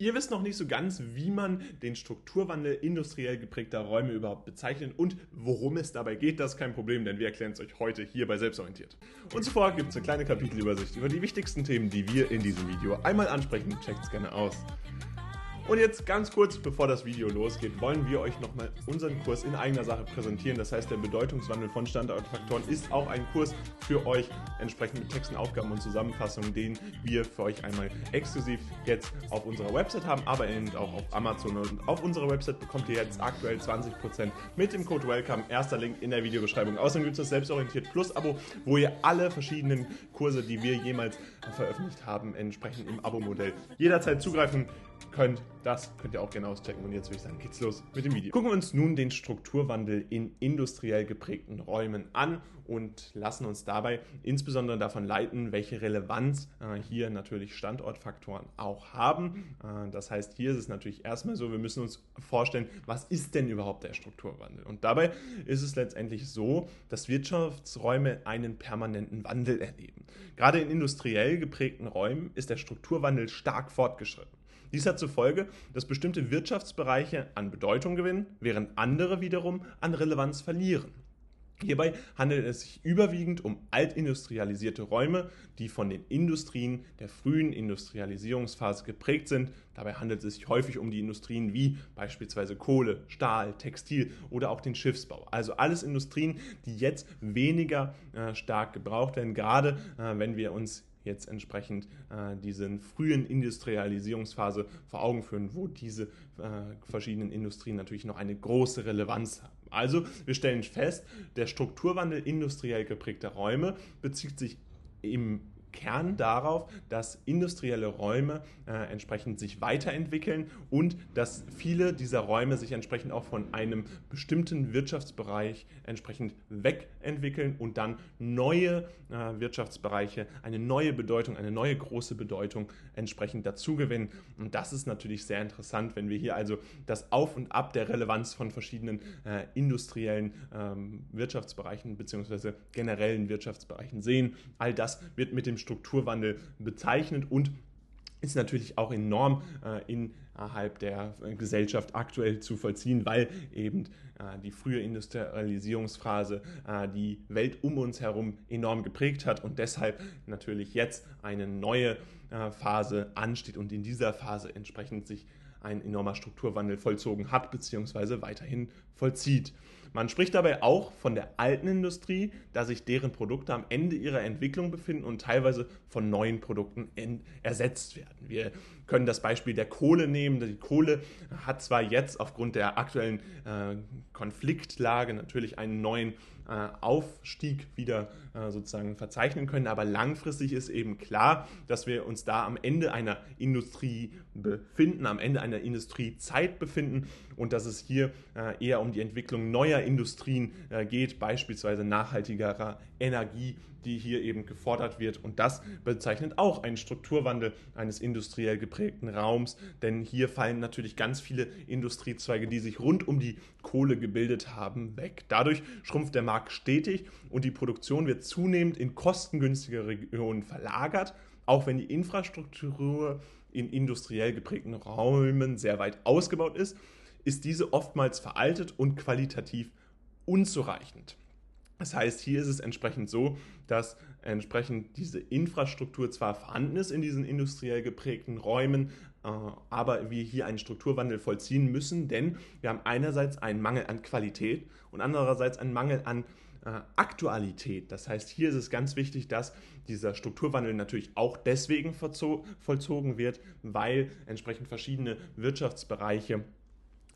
Ihr wisst noch nicht so ganz, wie man den Strukturwandel industriell geprägter Räume überhaupt bezeichnet und worum es dabei geht. Das ist kein Problem, denn wir erklären es euch heute hier bei Selbstorientiert. Und zuvor gibt es eine kleine Kapitelübersicht über die wichtigsten Themen, die wir in diesem Video einmal ansprechen. Checkt es gerne aus. Und jetzt ganz kurz, bevor das Video losgeht, wollen wir euch nochmal unseren Kurs in eigener Sache präsentieren. Das heißt, der Bedeutungswandel von Standortfaktoren ist auch ein Kurs für euch, entsprechend mit Texten, Aufgaben und Zusammenfassungen, den wir für euch einmal exklusiv jetzt auf unserer Website haben, aber eben auch auf Amazon. Und auf unserer Website bekommt ihr jetzt aktuell 20% mit dem Code WELCOME. Erster Link in der Videobeschreibung. Außerdem gibt es das Selbstorientiert Plus Abo, wo ihr alle verschiedenen Kurse, die wir jemals veröffentlicht haben, entsprechend im Abo-Modell jederzeit zugreifen könnt. Das könnt ihr auch gerne auschecken. Und jetzt würde ich sagen, geht's los mit dem Video. Gucken wir uns nun den Strukturwandel in industriell geprägten Räumen an und lassen uns dabei insbesondere davon leiten, welche Relevanz äh, hier natürlich Standortfaktoren auch haben. Äh, das heißt, hier ist es natürlich erstmal so, wir müssen uns vorstellen, was ist denn überhaupt der Strukturwandel? Und dabei ist es letztendlich so, dass Wirtschaftsräume einen permanenten Wandel erleben. Gerade in industriell geprägten Räumen ist der Strukturwandel stark fortgeschritten. Dies hat zur Folge, dass bestimmte Wirtschaftsbereiche an Bedeutung gewinnen, während andere wiederum an Relevanz verlieren. Hierbei handelt es sich überwiegend um altindustrialisierte Räume, die von den Industrien der frühen Industrialisierungsphase geprägt sind. Dabei handelt es sich häufig um die Industrien wie beispielsweise Kohle, Stahl, Textil oder auch den Schiffsbau. Also alles Industrien, die jetzt weniger äh, stark gebraucht werden, gerade äh, wenn wir uns jetzt entsprechend äh, diesen frühen Industrialisierungsphase vor Augen führen, wo diese äh, verschiedenen Industrien natürlich noch eine große Relevanz haben. Also wir stellen fest, der Strukturwandel industriell geprägter Räume bezieht sich im Kern darauf, dass industrielle Räume äh, entsprechend sich weiterentwickeln und dass viele dieser Räume sich entsprechend auch von einem bestimmten Wirtschaftsbereich entsprechend wegentwickeln und dann neue äh, Wirtschaftsbereiche, eine neue Bedeutung, eine neue große Bedeutung entsprechend dazugewinnen. Und das ist natürlich sehr interessant, wenn wir hier also das Auf und Ab der Relevanz von verschiedenen äh, industriellen ähm, Wirtschaftsbereichen bzw. generellen Wirtschaftsbereichen sehen. All das wird mit dem Strukturwandel bezeichnet und ist natürlich auch enorm äh, innerhalb der Gesellschaft aktuell zu vollziehen, weil eben äh, die frühe Industrialisierungsphase äh, die Welt um uns herum enorm geprägt hat und deshalb natürlich jetzt eine neue äh, Phase ansteht und in dieser Phase entsprechend sich ein enormer Strukturwandel vollzogen hat bzw. weiterhin vollzieht. Man spricht dabei auch von der alten Industrie, da sich deren Produkte am Ende ihrer Entwicklung befinden und teilweise von neuen Produkten ersetzt werden. Wir können das Beispiel der Kohle nehmen. Die Kohle hat zwar jetzt aufgrund der aktuellen äh, Konfliktlage natürlich einen neuen Aufstieg wieder äh, sozusagen verzeichnen können. Aber langfristig ist eben klar, dass wir uns da am Ende einer Industrie befinden, am Ende einer Industriezeit befinden und dass es hier äh, eher um die Entwicklung neuer Industrien geht, beispielsweise nachhaltigerer Energie, die hier eben gefordert wird. Und das bezeichnet auch einen Strukturwandel eines industriell geprägten Raums, denn hier fallen natürlich ganz viele Industriezweige, die sich rund um die Kohle gebildet haben, weg. Dadurch schrumpft der Markt stetig und die Produktion wird zunehmend in kostengünstige Regionen verlagert, auch wenn die Infrastruktur in industriell geprägten Räumen sehr weit ausgebaut ist, ist diese oftmals veraltet und qualitativ unzureichend. Das heißt, hier ist es entsprechend so, dass entsprechend diese Infrastruktur zwar vorhanden ist in diesen industriell geprägten Räumen, aber wir hier einen Strukturwandel vollziehen müssen, denn wir haben einerseits einen Mangel an Qualität und andererseits einen Mangel an äh, Aktualität. Das heißt, hier ist es ganz wichtig, dass dieser Strukturwandel natürlich auch deswegen vollzogen wird, weil entsprechend verschiedene Wirtschaftsbereiche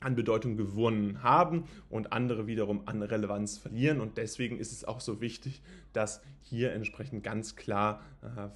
an Bedeutung gewonnen haben und andere wiederum an Relevanz verlieren. Und deswegen ist es auch so wichtig, dass hier entsprechend ganz klar äh,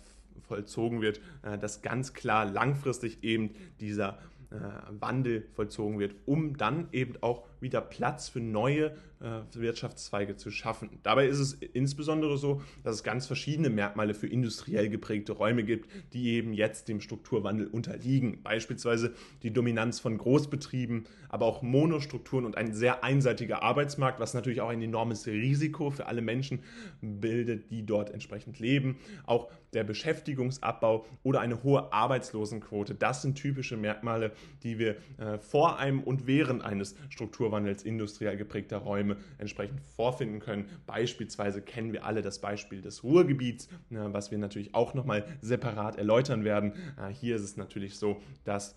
vollzogen wird, äh, dass ganz klar langfristig eben dieser äh, Wandel vollzogen wird, um dann eben auch wieder Platz für neue äh, Wirtschaftszweige zu schaffen. Dabei ist es insbesondere so, dass es ganz verschiedene Merkmale für industriell geprägte Räume gibt, die eben jetzt dem Strukturwandel unterliegen. Beispielsweise die Dominanz von Großbetrieben, aber auch Monostrukturen und ein sehr einseitiger Arbeitsmarkt, was natürlich auch ein enormes Risiko für alle Menschen bildet, die dort entsprechend leben. Auch der Beschäftigungsabbau oder eine hohe Arbeitslosenquote, das sind typische Merkmale, die wir äh, vor einem und während eines Strukturwandels industriell geprägter Räume entsprechend vorfinden können. Beispielsweise kennen wir alle das Beispiel des Ruhrgebiets, was wir natürlich auch nochmal separat erläutern werden. Äh, hier ist es natürlich so, dass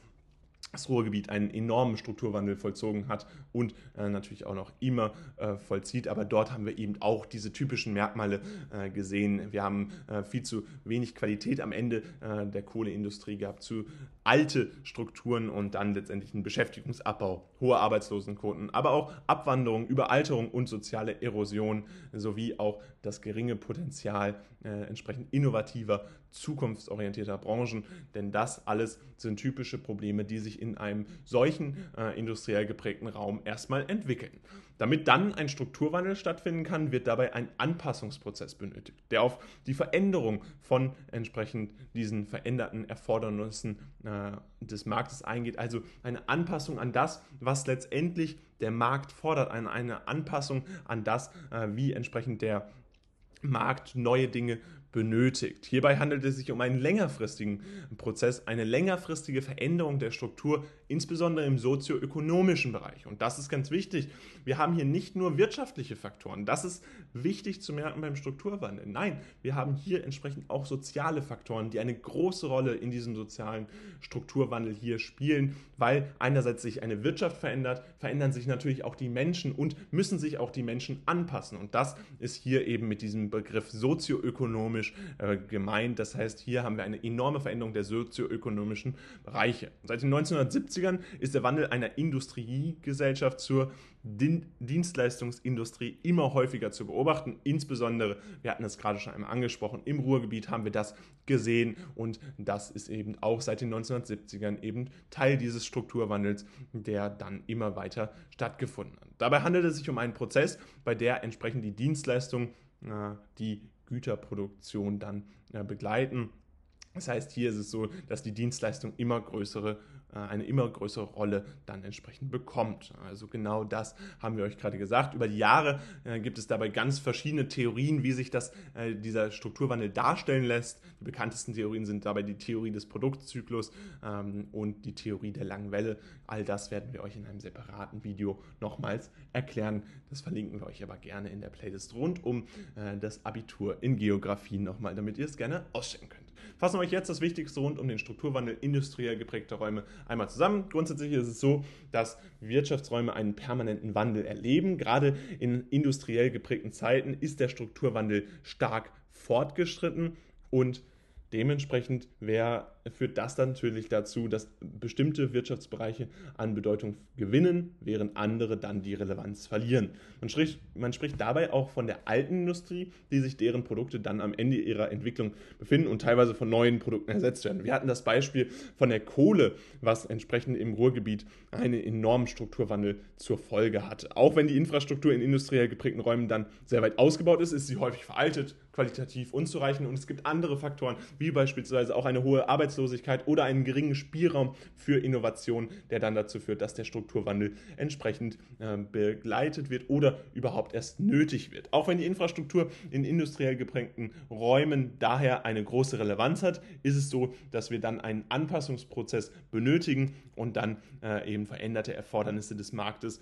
das Ruhrgebiet einen enormen Strukturwandel vollzogen hat und äh, natürlich auch noch immer äh, vollzieht. Aber dort haben wir eben auch diese typischen Merkmale äh, gesehen. Wir haben äh, viel zu wenig Qualität am Ende äh, der Kohleindustrie gehabt, zu alte Strukturen und dann letztendlich einen Beschäftigungsabbau, hohe Arbeitslosenquoten, aber auch Abwanderung, Überalterung und soziale Erosion sowie auch das geringe Potenzial äh, entsprechend innovativer, zukunftsorientierter Branchen. Denn das alles sind typische Probleme, die sich in einem solchen äh, industriell geprägten Raum erstmal entwickeln. Damit dann ein Strukturwandel stattfinden kann, wird dabei ein Anpassungsprozess benötigt, der auf die Veränderung von entsprechend diesen veränderten Erfordernissen äh, des Marktes eingeht. Also eine Anpassung an das, was letztendlich der Markt fordert, eine, eine Anpassung an das, äh, wie entsprechend der Markt neue Dinge benötigt. Hierbei handelt es sich um einen längerfristigen Prozess, eine längerfristige Veränderung der Struktur, insbesondere im sozioökonomischen Bereich. Und das ist ganz wichtig. Wir haben hier nicht nur wirtschaftliche Faktoren. Das ist wichtig zu merken beim Strukturwandel. Nein, wir haben hier entsprechend auch soziale Faktoren, die eine große Rolle in diesem sozialen Strukturwandel hier spielen, weil einerseits sich eine Wirtschaft verändert, verändern sich natürlich auch die Menschen und müssen sich auch die Menschen anpassen. Und das ist hier eben mit diesem Begriff sozioökonomisch sozioökonomisch äh, gemeint. Das heißt, hier haben wir eine enorme Veränderung der sozioökonomischen Bereiche. Seit den 1970ern ist der Wandel einer Industriegesellschaft zur Dienstleistungsindustrie immer häufiger zu beobachten. Insbesondere, wir hatten es gerade schon einmal angesprochen, im Ruhrgebiet haben wir das gesehen und das ist eben auch seit den 1970ern eben Teil dieses Strukturwandels, der dann immer weiter stattgefunden hat. Dabei handelt es sich um einen Prozess, bei der entsprechend die Dienstleistungen, äh, die Güterproduktion dann äh, begleiten. Das heißt, hier ist es so, dass die Dienstleistung immer größere eine immer größere Rolle dann entsprechend bekommt. Also genau das haben wir euch gerade gesagt. Über die Jahre äh, gibt es dabei ganz verschiedene Theorien, wie sich das, äh, dieser Strukturwandel darstellen lässt. Die bekanntesten Theorien sind dabei die Theorie des Produktzyklus ähm, und die Theorie der langen Welle. All das werden wir euch in einem separaten Video nochmals erklären. Das verlinken wir euch aber gerne in der Playlist rund um das Abitur in Geografie nochmal, damit ihr es gerne ausstellen könnt. Fassen wir euch jetzt das Wichtigste rund um den Strukturwandel industriell geprägter Räume einmal zusammen. Grundsätzlich ist es so, dass Wirtschaftsräume einen permanenten Wandel erleben. Gerade in industriell geprägten Zeiten ist der Strukturwandel stark fortgeschritten und dementsprechend wäre führt das dann natürlich dazu, dass bestimmte Wirtschaftsbereiche an Bedeutung gewinnen, während andere dann die Relevanz verlieren. Man spricht, man spricht dabei auch von der alten Industrie, die sich deren Produkte dann am Ende ihrer Entwicklung befinden und teilweise von neuen Produkten ersetzt werden. Wir hatten das Beispiel von der Kohle, was entsprechend im Ruhrgebiet einen enormen Strukturwandel zur Folge hat. Auch wenn die Infrastruktur in industriell geprägten Räumen dann sehr weit ausgebaut ist, ist sie häufig veraltet, qualitativ unzureichend und es gibt andere Faktoren, wie beispielsweise auch eine hohe Arbeits Arbeitslosigkeit oder einen geringen Spielraum für Innovation, der dann dazu führt, dass der Strukturwandel entsprechend äh, begleitet wird oder überhaupt erst nötig wird. Auch wenn die Infrastruktur in industriell geprägten Räumen daher eine große Relevanz hat, ist es so, dass wir dann einen Anpassungsprozess benötigen und dann äh, eben veränderte Erfordernisse des Marktes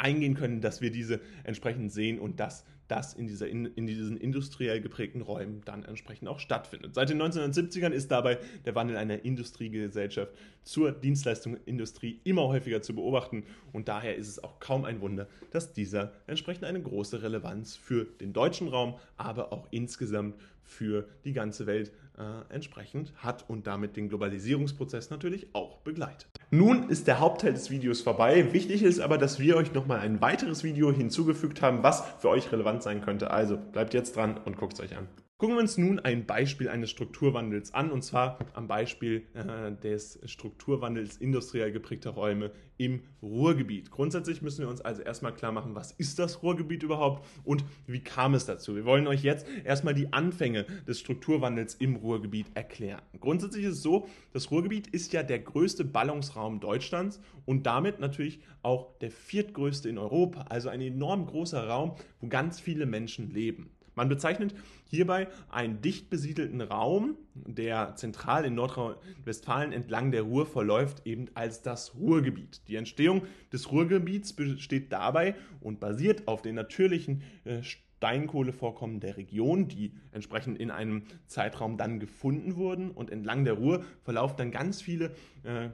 eingehen können, dass wir diese entsprechend sehen und dass das in, dieser, in, diesen industriell geprägten Räumen dann entsprechend auch stattfindet. Seit den 1970ern ist dabei der Wandel einer Industriegesellschaft zur Dienstleistungsindustrie immer häufiger zu beobachten und daher ist es auch kaum ein Wunder, dass dieser entsprechend eine große Relevanz für den deutschen Raum, aber auch insgesamt für die ganze Welt äh, entsprechend hat und damit den Globalisierungsprozess natürlich auch begleitet. Nun ist der Hauptteil des Videos vorbei. Wichtig ist aber, dass wir euch nochmal ein weiteres Video hinzugefügt haben, was für euch relevant sein könnte. Also bleibt jetzt dran und guckt es euch an. Gucken wir uns nun ein Beispiel eines Strukturwandels an, und zwar am Beispiel äh, des Strukturwandels industriell geprägter Räume im Ruhrgebiet. Grundsätzlich müssen wir uns also erstmal klar machen, was ist das Ruhrgebiet überhaupt und wie kam es dazu. Wir wollen euch jetzt erstmal die Anfänge des Strukturwandels im Ruhrgebiet erklären. Grundsätzlich ist es so, das Ruhrgebiet ist ja der größte Ballungsraum Deutschlands und damit natürlich auch der viertgrößte in Europa, also ein enorm großer Raum, wo ganz viele Menschen leben. Man bezeichnet hierbei einen dicht besiedelten Raum, der zentral in Nordrhein-Westfalen entlang der Ruhr verläuft, eben als das Ruhrgebiet. Die Entstehung des Ruhrgebiets besteht dabei und basiert auf den natürlichen äh, Steinkohlevorkommen der Region, die entsprechend in einem Zeitraum dann gefunden wurden. Und entlang der Ruhr verlaufen dann ganz viele äh,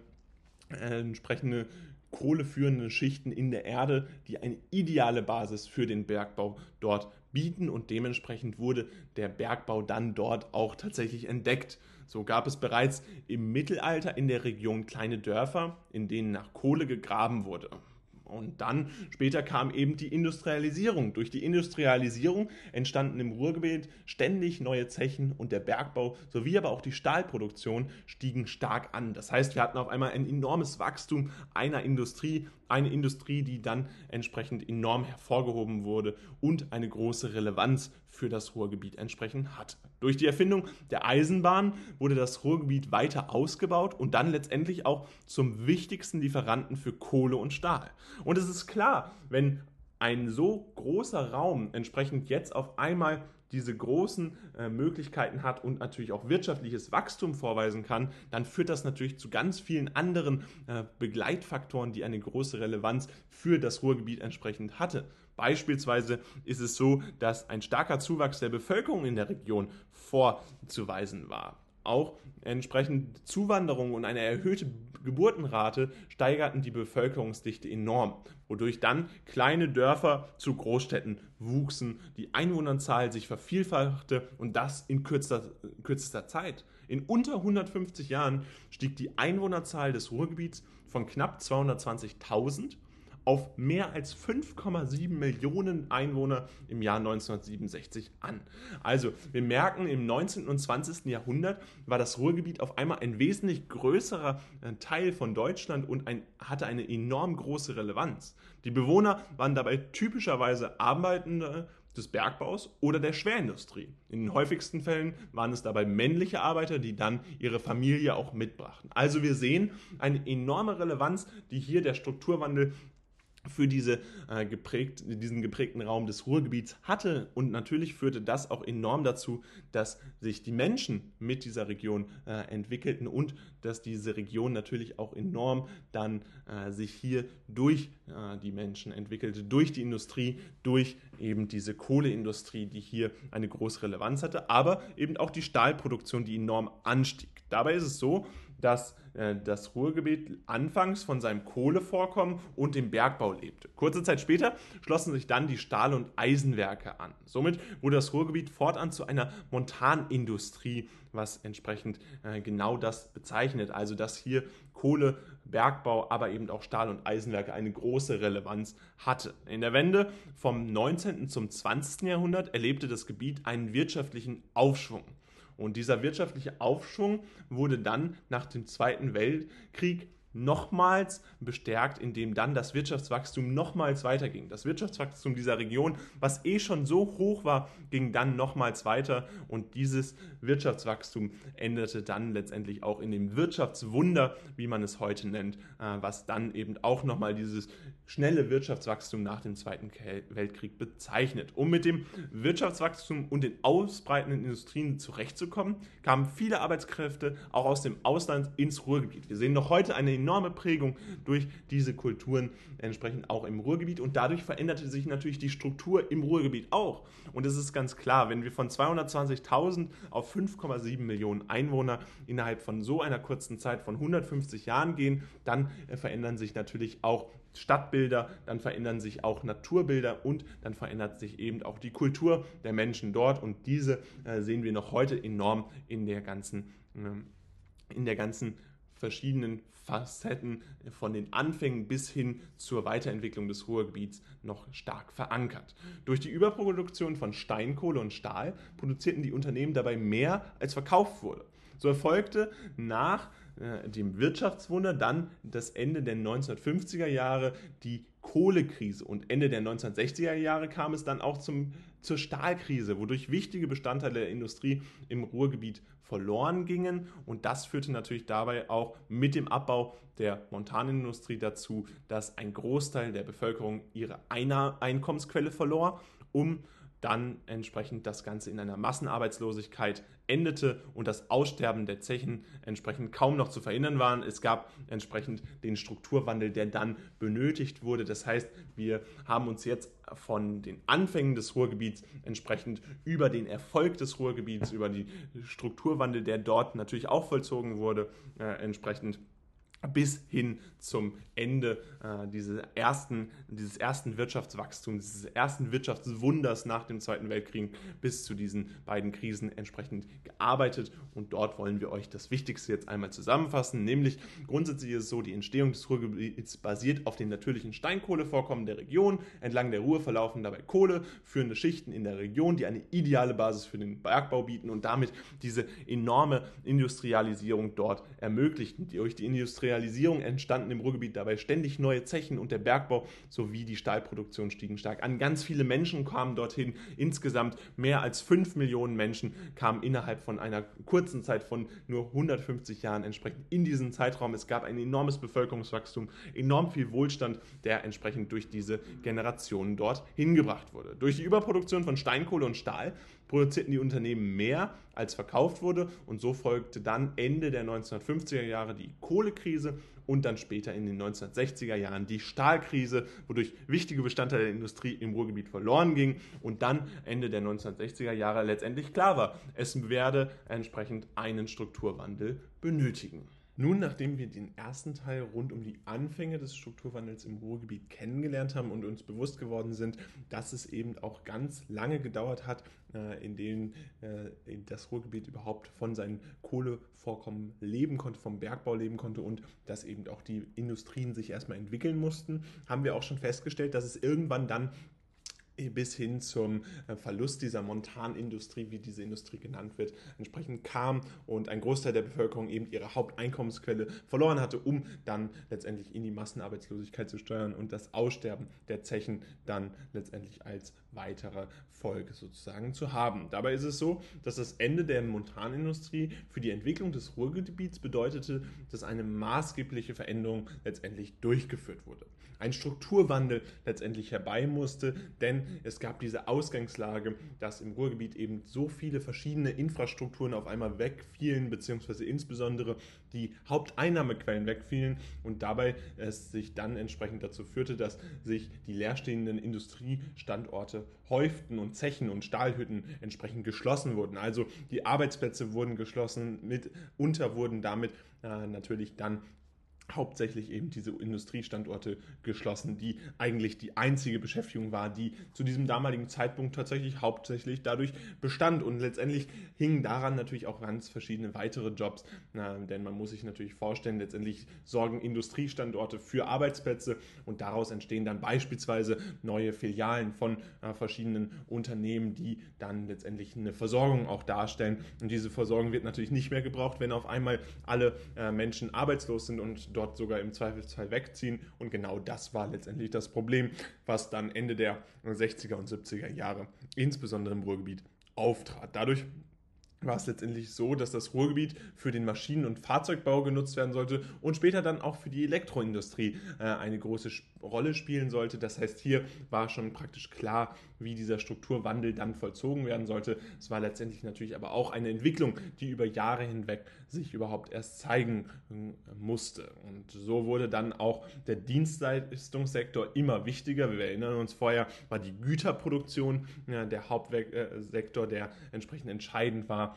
entsprechende kohleführende Schichten in der Erde, die eine ideale Basis für den Bergbau dort bieten und dementsprechend wurde der Bergbau dann dort auch tatsächlich entdeckt. So gab es bereits im Mittelalter in der Region kleine Dörfer, in denen nach Kohle gegraben wurde. Und dann später kam eben die Industrialisierung. Durch die Industrialisierung entstanden im Ruhrgebiet ständig neue Zechen und der Bergbau sowie aber auch die Stahlproduktion stiegen stark an. Das heißt, wir hatten auf einmal ein enormes Wachstum einer Industrie, eine Industrie, die dann entsprechend enorm hervorgehoben wurde und eine große Relevanz für das Ruhrgebiet entsprechend hat. Durch die Erfindung der Eisenbahn wurde das Ruhrgebiet weiter ausgebaut und dann letztendlich auch zum wichtigsten Lieferanten für Kohle und Stahl. Und es ist klar, wenn ein so großer Raum entsprechend jetzt auf einmal diese großen äh, Möglichkeiten hat und natürlich auch wirtschaftliches Wachstum vorweisen kann, dann führt das natürlich zu ganz vielen anderen äh, Begleitfaktoren, die eine große Relevanz für das Ruhrgebiet entsprechend hatte. Beispielsweise ist es so, dass ein starker Zuwachs der Bevölkerung in der Region vorzuweisen war. Auch entsprechend Zuwanderung und eine erhöhte Geburtenrate steigerten die Bevölkerungsdichte enorm, wodurch dann kleine Dörfer zu Großstädten wuchsen, die Einwohnerzahl sich vervielfachte und das in kürzester, kürzester Zeit. In unter 150 Jahren stieg die Einwohnerzahl des Ruhrgebiets von knapp 220.000 auf mehr als 5,7 Millionen Einwohner im Jahr 1967 an. Also, wir merken, im 19. und 20. Jahrhundert war das Ruhrgebiet auf einmal ein wesentlich größerer äh, Teil von Deutschland und ein, hatte eine enorm große Relevanz. Die Bewohner waren dabei typischerweise Arbeitende des Bergbaus oder der Schwerindustrie. In den häufigsten Fällen waren es dabei männliche Arbeiter, die dann ihre Familie auch mitbrachten. Also wir sehen eine enorme Relevanz, die hier der Strukturwandel für diese, äh, geprägt, diesen geprägten Raum des Ruhrgebiets hatte. Und natürlich führte das auch enorm dazu, dass sich die Menschen mit dieser Region äh, entwickelten und dass diese Region natürlich auch enorm dann äh, sich hier durch äh, die Menschen entwickelte, durch die Industrie, durch eben diese Kohleindustrie, die hier eine große Relevanz hatte, aber eben auch die Stahlproduktion, die enorm anstieg. Dabei ist es so, dass äh, das Ruhrgebiet anfangs von seinem Kohlevorkommen und dem Bergbau lebte. Kurze Zeit später schlossen sich dann die Stahl- und Eisenwerke an. Somit wurde das Ruhrgebiet fortan zu einer Montanindustrie, was entsprechend äh, genau das bezeichnet. Also dass hier Kohle, Bergbau, aber eben auch Stahl- und Eisenwerke eine große Relevanz hatte. In der Wende vom 19. zum 20. Jahrhundert erlebte das Gebiet einen wirtschaftlichen Aufschwung. Und dieser wirtschaftliche Aufschwung wurde dann nach dem Zweiten Weltkrieg nochmals bestärkt, indem dann das Wirtschaftswachstum nochmals weiterging. Das Wirtschaftswachstum dieser Region, was eh schon so hoch war, ging dann nochmals weiter und dieses Wirtschaftswachstum endete dann letztendlich auch in dem Wirtschaftswunder, wie man es heute nennt, äh, was dann eben auch nochmal dieses schnelle Wirtschaftswachstum nach dem Zweiten Weltkrieg bezeichnet. Um mit dem Wirtschaftswachstum und den ausbreitenden Industrien zurechtzukommen, kamen viele Arbeitskräfte auch aus dem Ausland ins Ruhrgebiet. Wir sehen noch heute eine enorme Prägung durch diese Kulturen entsprechend auch im Ruhrgebiet und dadurch veränderte sich natürlich die Struktur im Ruhrgebiet auch. Und es ist ganz klar, wenn wir von 220.000 auf 5,7 Millionen Einwohner innerhalb von so einer kurzen Zeit von 150 Jahren gehen, dann äh, verändern sich natürlich auch Stadtbilder, dann verändern sich auch Naturbilder und dann verändert sich eben auch die Kultur der Menschen dort und diese äh, sehen wir noch heute enorm in der ganzen, äh, in der ganzen verschiedenen Facetten von den Anfängen bis hin zur Weiterentwicklung des Ruhrgebiets noch stark verankert. Durch die Überproduktion von Steinkohle und Stahl produzierten die Unternehmen dabei mehr, als verkauft wurde. So erfolgte nach äh, dem Wirtschaftswunder dann das Ende der 1950er Jahre die Kohlekrise und Ende der 1960er Jahre kam es dann auch zum, zur Stahlkrise, wodurch wichtige Bestandteile der Industrie im Ruhrgebiet verloren gingen. Und das führte natürlich dabei auch mit dem Abbau der Montanindustrie dazu, dass ein Großteil der Bevölkerung ihre Einkommensquelle verlor, um dann entsprechend das Ganze in einer Massenarbeitslosigkeit endete und das Aussterben der Zechen entsprechend kaum noch zu verhindern war. Es gab entsprechend den Strukturwandel, der dann benötigt wurde. Das heißt, wir haben uns jetzt von den Anfängen des Ruhrgebiets entsprechend über den Erfolg des Ruhrgebiets, über den Strukturwandel, der dort natürlich auch vollzogen wurde, äh, entsprechend bis hin zum Ende äh, dieses, ersten, dieses ersten Wirtschaftswachstums, dieses ersten Wirtschaftswunders nach dem Zweiten Weltkrieg bis zu diesen beiden Krisen entsprechend gearbeitet. Und dort wollen wir euch das Wichtigste jetzt einmal zusammenfassen, nämlich grundsätzlich ist es so, die Entstehung des Ruhrgebiets basiert auf den natürlichen Steinkohlevorkommen der Region. Entlang der Ruhr verlaufen dabei Kohle, führende Schichten in der Region, die eine ideale Basis für den Bergbau bieten und damit diese enorme Industrialisierung dort ermöglichten. Durch die Industrialisierung Industrialisierung entstanden im Ruhrgebiet dabei ständig neue Zechen und der Bergbau sowie die Stahlproduktion stiegen stark an. Ganz viele Menschen kamen dorthin. Insgesamt mehr als 5 Millionen Menschen kamen innerhalb von einer kurzen Zeit von nur 150 Jahren entsprechend in diesen Zeitraum. Es gab ein enormes Bevölkerungswachstum, enorm viel Wohlstand, der entsprechend durch diese Generationen dort hingebracht wurde. Durch die Überproduktion von Steinkohle und Stahl produzierten die Unternehmen mehr, als verkauft wurde und so folgte dann Ende der 1950er Jahre die Kohlekrise und dann später in den 1960er Jahren die Stahlkrise, wodurch wichtige Bestandteile der Industrie im Ruhrgebiet verloren gingen und dann Ende der 1960er Jahre letztendlich klar war, es werde entsprechend einen Strukturwandel benötigen. Nun, nachdem wir den ersten Teil rund um die Anfänge des Strukturwandels im Ruhrgebiet kennengelernt haben und uns bewusst geworden sind, dass es eben auch ganz lange gedauert hat, äh, in dem äh, das Ruhrgebiet überhaupt von seinen Kohlevorkommen leben konnte, vom Bergbau leben konnte und dass eben auch die Industrien sich erstmal entwickeln mussten, haben wir auch schon festgestellt, dass es irgendwann dann bis hin zum äh, Verlust dieser Montanindustrie, wie diese Industrie genannt wird, entsprechend kam und ein Großteil der Bevölkerung eben ihre Haupteinkommensquelle verloren hatte, um dann letztendlich in die Massenarbeitslosigkeit zu steuern und das Aussterben der Zechen dann letztendlich als weitere Folge sozusagen zu haben. Dabei ist es so, dass das Ende der Montanindustrie für die Entwicklung des Ruhrgebiets bedeutete, dass eine maßgebliche Veränderung letztendlich durchgeführt wurde. Ein Strukturwandel letztendlich herbei musste, denn es gab diese Ausgangslage, dass im Ruhrgebiet eben so viele verschiedene Infrastrukturen auf einmal wegfielen, beziehungsweise insbesondere die Haupteinnahmequellen wegfielen und dabei es sich dann entsprechend dazu führte, dass sich die leerstehenden Industriestandorte häuften und Zechen und Stahlhütten entsprechend geschlossen wurden. Also die Arbeitsplätze wurden geschlossen, mitunter wurden damit äh, natürlich dann hauptsächlich eben diese Industriestandorte geschlossen, die eigentlich die einzige Beschäftigung war, die zu diesem damaligen Zeitpunkt tatsächlich hauptsächlich dadurch bestand. Und letztendlich hingen daran natürlich auch ganz verschiedene weitere Jobs, na, denn man muss sich natürlich vorstellen, letztendlich sorgen Industriestandorte für Arbeitsplätze und daraus entstehen dann beispielsweise neue Filialen von äh, verschiedenen Unternehmen, die dann letztendlich eine Versorgung auch darstellen. Und diese Versorgung wird natürlich nicht mehr gebraucht, wenn auf einmal alle äh, Menschen arbeitslos sind und dort sogar im Zweifelsfall wegziehen. Und genau das war letztendlich das Problem, was dann Ende der 60er und 70er Jahre, insbesondere im Ruhrgebiet, auftrat. Dadurch war es letztendlich so, dass das Ruhrgebiet für den Maschinen- und Fahrzeugbau genutzt werden sollte und später dann auch für die Elektroindustrie äh, eine große Rolle spielen sollte. Das heißt, hier war schon praktisch klar, wie dieser Strukturwandel dann vollzogen werden sollte. Es war letztendlich natürlich aber auch eine Entwicklung, die über Jahre hinweg sich überhaupt erst zeigen äh, musste. Und so wurde dann auch der Dienstleistungssektor immer wichtiger. Wir erinnern uns vorher, war die Güterproduktion der Hauptsektor, der entsprechend entscheidend war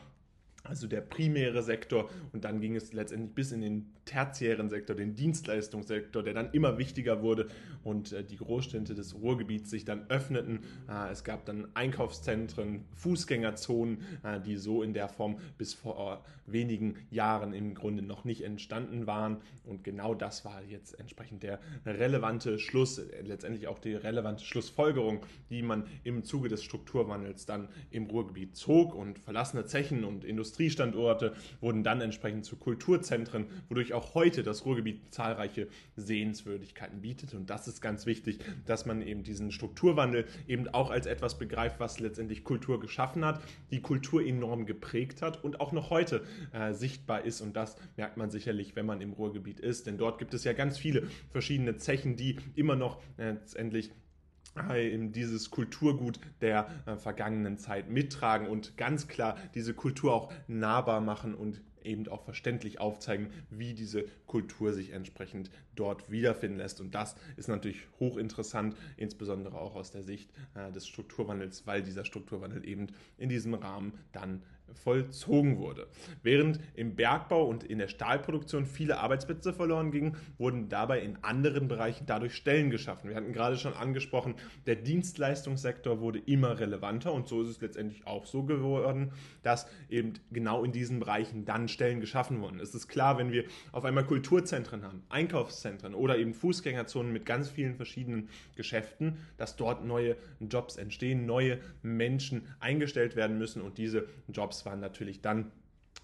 also der primäre Sektor. Und dann ging es letztendlich bis in den tertiären Sektor, den Dienstleistungssektor, der dann immer wichtiger wurde und äh, die Großstädte des Ruhrgebiets sich dann öffneten. Äh, es gab dann Einkaufszentren, Fußgängerzonen, äh, die so in der Form bis vor wenigen Jahren im Grunde noch nicht entstanden waren. Und genau das war jetzt entsprechend der relevante Schluss, letztendlich auch die relevante Schlussfolgerung, die man im Zuge des Strukturwandels dann im Ruhrgebiet zog. Und verlassene Zechen und Industriestandorte wurden dann entsprechend zu Kulturzentren, wodurch auch heute das Ruhrgebiet zahlreiche Sehenswürdigkeiten bietet. Und das ist ganz wichtig, dass man eben diesen Strukturwandel eben auch als etwas begreift, was letztendlich Kultur geschaffen hat, die Kultur enorm geprägt hat und auch noch heute äh, sichtbar ist. Und das merkt man sicherlich, wenn man im Ruhrgebiet ist, denn dort gibt es ja ganz viele verschiedene Zechen, die immer noch äh, letztendlich dieses Kulturgut der äh, vergangenen Zeit mittragen und ganz klar diese Kultur auch nahbar machen und eben auch verständlich aufzeigen, wie diese Kultur sich entsprechend dort wiederfinden lässt. Und das ist natürlich hochinteressant, insbesondere auch aus der Sicht äh, des Strukturwandels, weil dieser Strukturwandel eben in diesem Rahmen dann vollzogen wurde. Während im Bergbau und in der Stahlproduktion viele Arbeitsplätze verloren gingen, wurden dabei in anderen Bereichen dadurch Stellen geschaffen. Wir hatten gerade schon angesprochen, der Dienstleistungssektor wurde immer relevanter und so ist es letztendlich auch so geworden, dass eben genau in diesen Bereichen dann Stellen geschaffen wurden. Es ist klar, wenn wir auf einmal Kulturzentren haben, Einkaufszentren oder eben Fußgängerzonen mit ganz vielen verschiedenen Geschäften, dass dort neue Jobs entstehen, neue Menschen eingestellt werden müssen und diese Jobs waren natürlich dann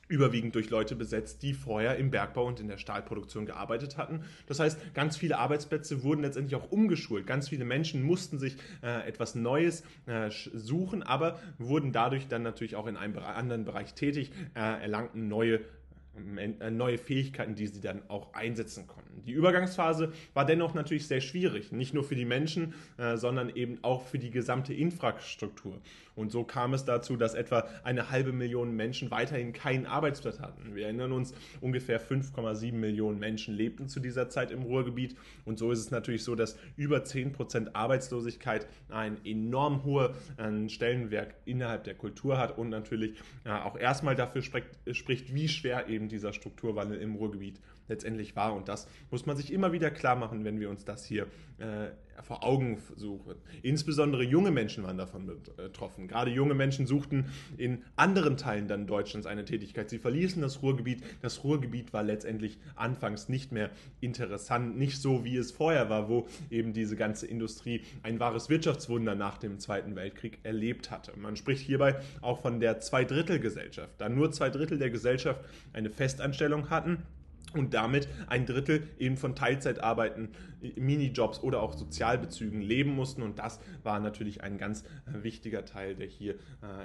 überwiegend durch Leute besetzt, die vorher im Bergbau und in der Stahlproduktion gearbeitet hatten. Das heißt, ganz viele Arbeitsplätze wurden letztendlich auch umgeschult. Ganz viele Menschen mussten sich äh, etwas Neues äh, suchen, aber wurden dadurch dann natürlich auch in einem anderen Bereich tätig, äh, erlangten neue neue Fähigkeiten, die sie dann auch einsetzen konnten. Die Übergangsphase war dennoch natürlich sehr schwierig, nicht nur für die Menschen, äh, sondern eben auch für die gesamte Infrastruktur. Und so kam es dazu, dass etwa eine halbe Million Menschen weiterhin keinen Arbeitsplatz hatten. Wir erinnern uns, ungefähr 5,7 Millionen Menschen lebten zu dieser Zeit im Ruhrgebiet. Und so ist es natürlich so, dass über 10 Prozent Arbeitslosigkeit ein enorm hoher äh, Stellenwert innerhalb der Kultur hat und natürlich äh, auch erstmal dafür spricht, wie schwer eben dieser Strukturwandel im Ruhrgebiet letztendlich war. Und das muss man sich immer wieder klar machen, wenn wir uns das hier äh, vor Augen suchen. Insbesondere junge Menschen waren davon betroffen. Gerade junge Menschen suchten in anderen Teilen dann Deutschlands eine Tätigkeit. Sie verließen das Ruhrgebiet. Das Ruhrgebiet war letztendlich anfangs nicht mehr interessant, nicht so wie es vorher war, wo eben diese ganze Industrie ein wahres Wirtschaftswunder nach dem Zweiten Weltkrieg erlebt hatte. Man spricht hierbei auch von der Zweidrittelgesellschaft, da nur zwei Drittel der Gesellschaft eine Festanstellung hatten und damit ein Drittel eben von Teilzeitarbeiten, Minijobs oder auch Sozialbezügen leben mussten. Und das war natürlich ein ganz äh, wichtiger Teil, der hier äh,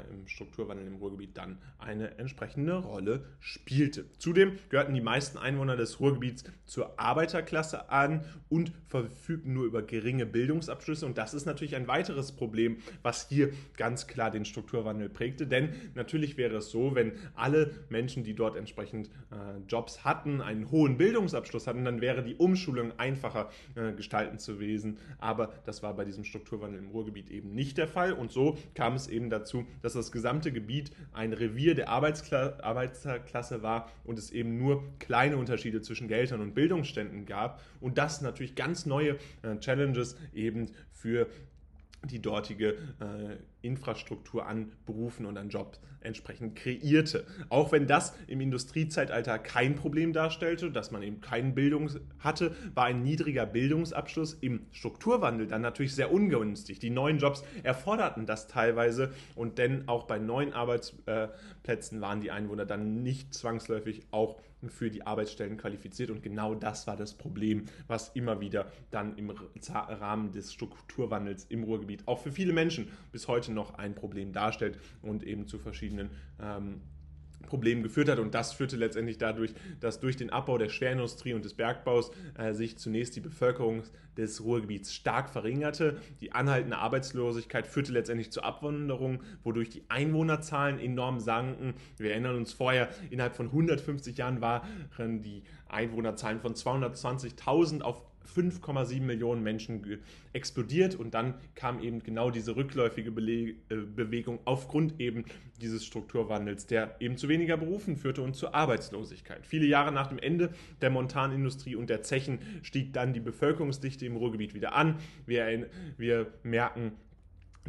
im Strukturwandel im Ruhrgebiet dann eine entsprechende Rolle spielte. Zudem gehörten die meisten Einwohner des Ruhrgebiets zur Arbeiterklasse an und verfügten nur über geringe Bildungsabschlüsse. Und das ist natürlich ein weiteres Problem, was hier ganz klar den Strukturwandel prägte. Denn natürlich wäre es so, wenn alle Menschen, die dort entsprechend äh, Jobs hatten, einen hohen Bildungsabschluss hatten, dann wäre die Umschulung einfacher äh, gestalten zu gewesen. Aber das war bei diesem Strukturwandel im Ruhrgebiet eben nicht der Fall. Und so kam es eben dazu, dass das gesamte Gebiet ein Revier der Arbeitskla Arbeiterklasse war und es eben nur kleine Unterschiede zwischen Geldern und Bildungsständen gab. Und das natürlich ganz neue äh, Challenges eben für die dortige äh, Infrastruktur an Berufen und an Jobs entsprechend kreierte. Auch wenn das im Industriezeitalter kein Problem darstellte, dass man eben keine Bildung hatte, war ein niedriger Bildungsabschluss im Strukturwandel dann natürlich sehr ungünstig. Die neuen Jobs erforderten das teilweise und denn auch bei neuen Arbeitsplätzen waren die Einwohner dann nicht zwangsläufig auch für die Arbeitsstellen qualifiziert. Und genau das war das Problem, was immer wieder dann im Rahmen des Strukturwandels im Ruhrgebiet auch für viele Menschen bis heute noch ein Problem darstellt und eben zu verschiedenen ähm, Problemen geführt hat. Und das führte letztendlich dadurch, dass durch den Abbau der Schwerindustrie und des Bergbaus äh, sich zunächst die Bevölkerung des Ruhrgebiets stark verringerte. Die anhaltende Arbeitslosigkeit führte letztendlich zur Abwanderung, wodurch die Einwohnerzahlen enorm sanken. Wir erinnern uns vorher, innerhalb von 150 Jahren waren die Einwohnerzahlen von 220.000 auf 5,7 Millionen Menschen explodiert und dann kam eben genau diese rückläufige Beleg äh, Bewegung aufgrund eben dieses Strukturwandels, der eben zu weniger Berufen führte und zur Arbeitslosigkeit. Viele Jahre nach dem Ende der Montanindustrie und der Zechen stieg dann die Bevölkerungsdichte im Ruhrgebiet wieder an. Wir, wir merken,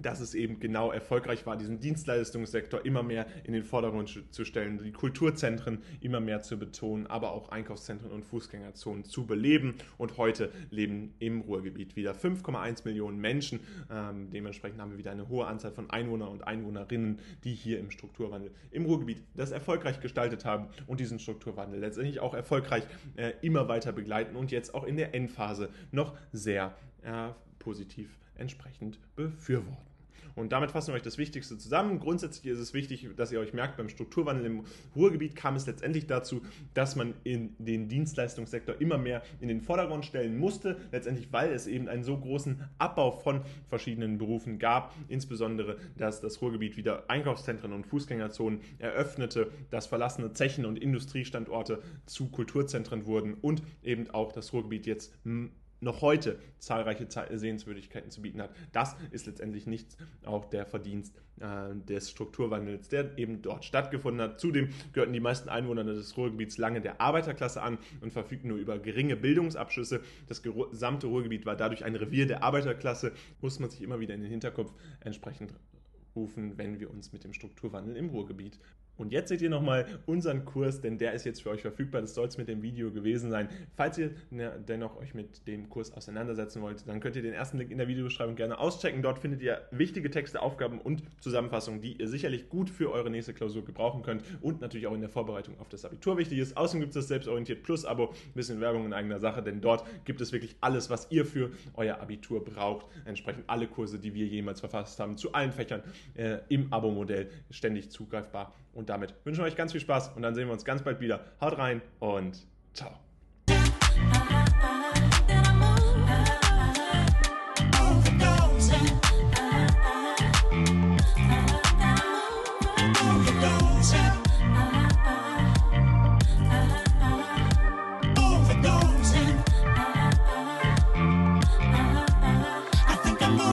dass es eben genau erfolgreich war, diesen Dienstleistungssektor immer mehr in den Vordergrund zu stellen, die Kulturzentren immer mehr zu betonen, aber auch Einkaufszentren und Fußgängerzonen zu beleben. Und heute leben im Ruhrgebiet wieder 5,1 Millionen Menschen. Ähm, dementsprechend haben wir wieder eine hohe Anzahl von Einwohner und Einwohnerinnen, die hier im Strukturwandel im Ruhrgebiet das erfolgreich gestaltet haben und diesen Strukturwandel letztendlich auch erfolgreich äh, immer weiter begleiten und jetzt auch in der Endphase noch sehr äh, positiv entsprechend befürworten. Und damit fassen wir euch das Wichtigste zusammen. Grundsätzlich ist es wichtig, dass ihr euch merkt, beim Strukturwandel im Ruhrgebiet kam es letztendlich dazu, dass man in den Dienstleistungssektor immer mehr in den Vordergrund stellen musste, letztendlich weil es eben einen so großen Abbau von verschiedenen Berufen gab, insbesondere, dass das Ruhrgebiet wieder Einkaufszentren und Fußgängerzonen eröffnete, dass verlassene Zechen und Industriestandorte zu Kulturzentren wurden und eben auch das Ruhrgebiet jetzt noch heute zahlreiche Sehenswürdigkeiten zu bieten hat. Das ist letztendlich nicht auch der Verdienst äh, des Strukturwandels, der eben dort stattgefunden hat. Zudem gehörten die meisten Einwohner des Ruhrgebiets lange der Arbeiterklasse an und verfügten nur über geringe Bildungsabschlüsse. Das gesamte Ruhrgebiet war dadurch ein Revier der Arbeiterklasse, muss man sich immer wieder in den Hinterkopf entsprechend rufen, wenn wir uns mit dem Strukturwandel im Ruhrgebiet und jetzt seht ihr nochmal unseren Kurs, denn der ist jetzt für euch verfügbar. Das soll es mit dem Video gewesen sein. Falls ihr ne, dennoch euch mit dem Kurs auseinandersetzen wollt, dann könnt ihr den ersten Link in der Videobeschreibung gerne auschecken. Dort findet ihr wichtige Texte, Aufgaben und Zusammenfassungen, die ihr sicherlich gut für eure nächste Klausur gebrauchen könnt und natürlich auch in der Vorbereitung auf das Abitur wichtig ist. Außerdem gibt es das Selbstorientiert Plus Abo, ein bisschen Werbung in eigener Sache, denn dort gibt es wirklich alles, was ihr für euer Abitur braucht. Entsprechend alle Kurse, die wir jemals verfasst haben, zu allen Fächern äh, im Abo-Modell ständig zugreifbar. Und damit wünschen wir euch ganz viel Spaß und dann sehen wir uns ganz bald wieder. Haut rein und ciao.